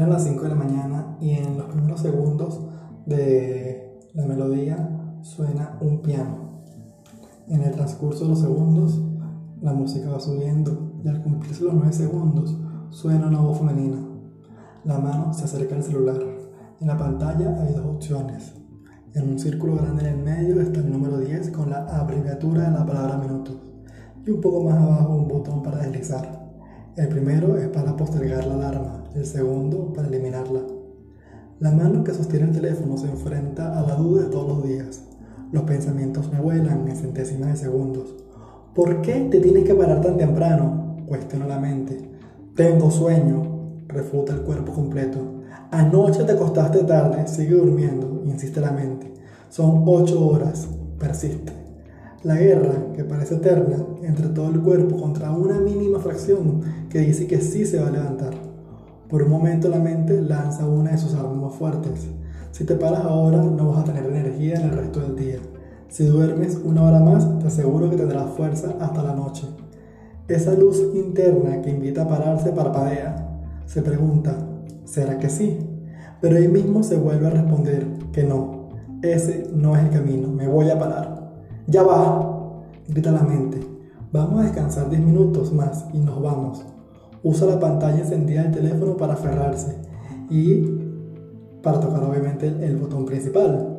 Eran las 5 de la mañana y en los primeros segundos de la melodía suena un piano. En el transcurso de los segundos, la música va subiendo y al cumplirse los 9 segundos, suena una voz femenina. La mano se acerca al celular. En la pantalla hay dos opciones. En un círculo grande en el medio está el número 10 con la abreviatura de la palabra minutos. Y un poco más abajo un botón para deslizar. El primero es para postergar la alarma, el segundo para eliminarla. La mano que sostiene el teléfono se enfrenta a la duda de todos los días. Los pensamientos vuelan en centésimas de segundos. ¿Por qué te tienes que parar tan temprano? Cuestiona la mente. Tengo sueño, refuta el cuerpo completo. Anoche te acostaste tarde, sigue durmiendo, insiste la mente. Son ocho horas, persiste. La guerra, que parece eterna, entre todo el cuerpo contra una mínima fracción que dice que sí se va a levantar. Por un momento la mente lanza una de sus armas más fuertes. Si te paras ahora no vas a tener energía en el resto del día. Si duermes una hora más, te aseguro que tendrás fuerza hasta la noche. Esa luz interna que invita a pararse parpadea. Se pregunta, ¿será que sí? Pero ahí mismo se vuelve a responder que no. Ese no es el camino, me voy a parar. Ya va, grita la mente. Vamos a descansar 10 minutos más y nos vamos. Usa la pantalla encendida del teléfono para aferrarse y para tocar obviamente el botón principal.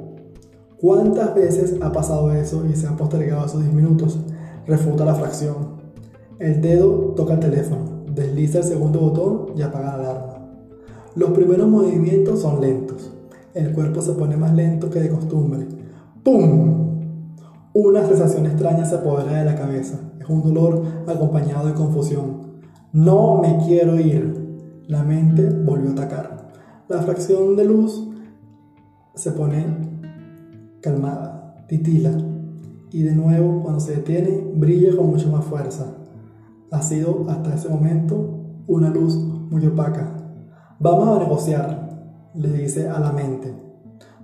¿Cuántas veces ha pasado eso y se han postergado esos 10 minutos? Refuta la fracción. El dedo toca el teléfono, desliza el segundo botón y apaga la alarma. Los primeros movimientos son lentos. El cuerpo se pone más lento que de costumbre. ¡Pum! Una sensación extraña se apodera de la cabeza. Es un dolor acompañado de confusión. No me quiero ir. La mente volvió a atacar. La fracción de luz se pone calmada, titila, y de nuevo cuando se detiene brilla con mucha más fuerza. Ha sido hasta ese momento una luz muy opaca. Vamos a negociar, le dice a la mente.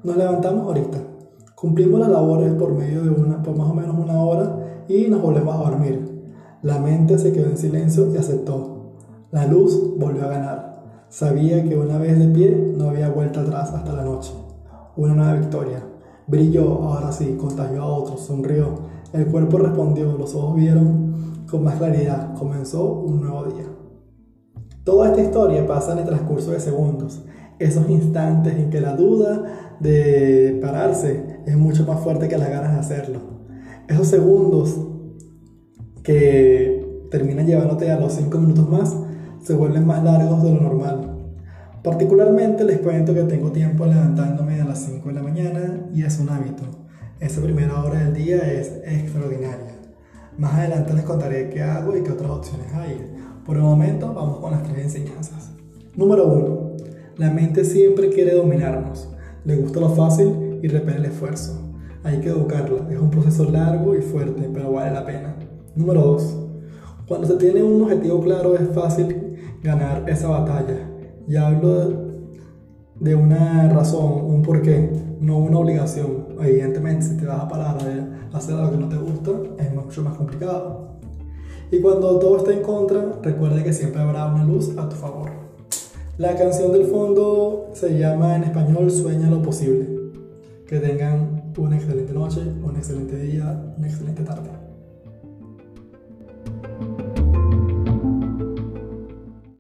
Nos levantamos ahorita, cumplimos las labores por medio de una, por más o menos una hora y nos volvemos a dormir. La mente se quedó en silencio y aceptó. La luz volvió a ganar. Sabía que una vez de pie no había vuelta atrás hasta la noche. Una nueva victoria. Brilló, ahora sí, contagió a otros, sonrió. El cuerpo respondió, los ojos vieron con más claridad. Comenzó un nuevo día. Toda esta historia pasa en el transcurso de segundos. Esos instantes en que la duda de pararse es mucho más fuerte que las ganas de hacerlo. Esos segundos que terminan llevándote a los 5 minutos más se vuelven más largos de lo normal. Particularmente les cuento que tengo tiempo levantándome a las 5 de la mañana y es un hábito. Esa primera hora del día es extraordinaria. Más adelante les contaré qué hago y qué otras opciones hay. Por el momento vamos con las tres enseñanzas. Número 1. La mente siempre quiere dominarnos. Le gusta lo fácil y repele el esfuerzo. Hay que educarla. Es un proceso largo y fuerte, pero vale la pena. Número 2. Cuando se tiene un objetivo claro es fácil ganar esa batalla y hablo de una razón, un porqué, no una obligación. Evidentemente, si te vas a parar a hacer algo que no te gusta, es mucho más complicado. Y cuando todo está en contra, recuerda que siempre habrá una luz a tu favor. La canción del fondo se llama en español Sueña lo posible. Que tengan una excelente noche, un excelente día, una excelente tarde.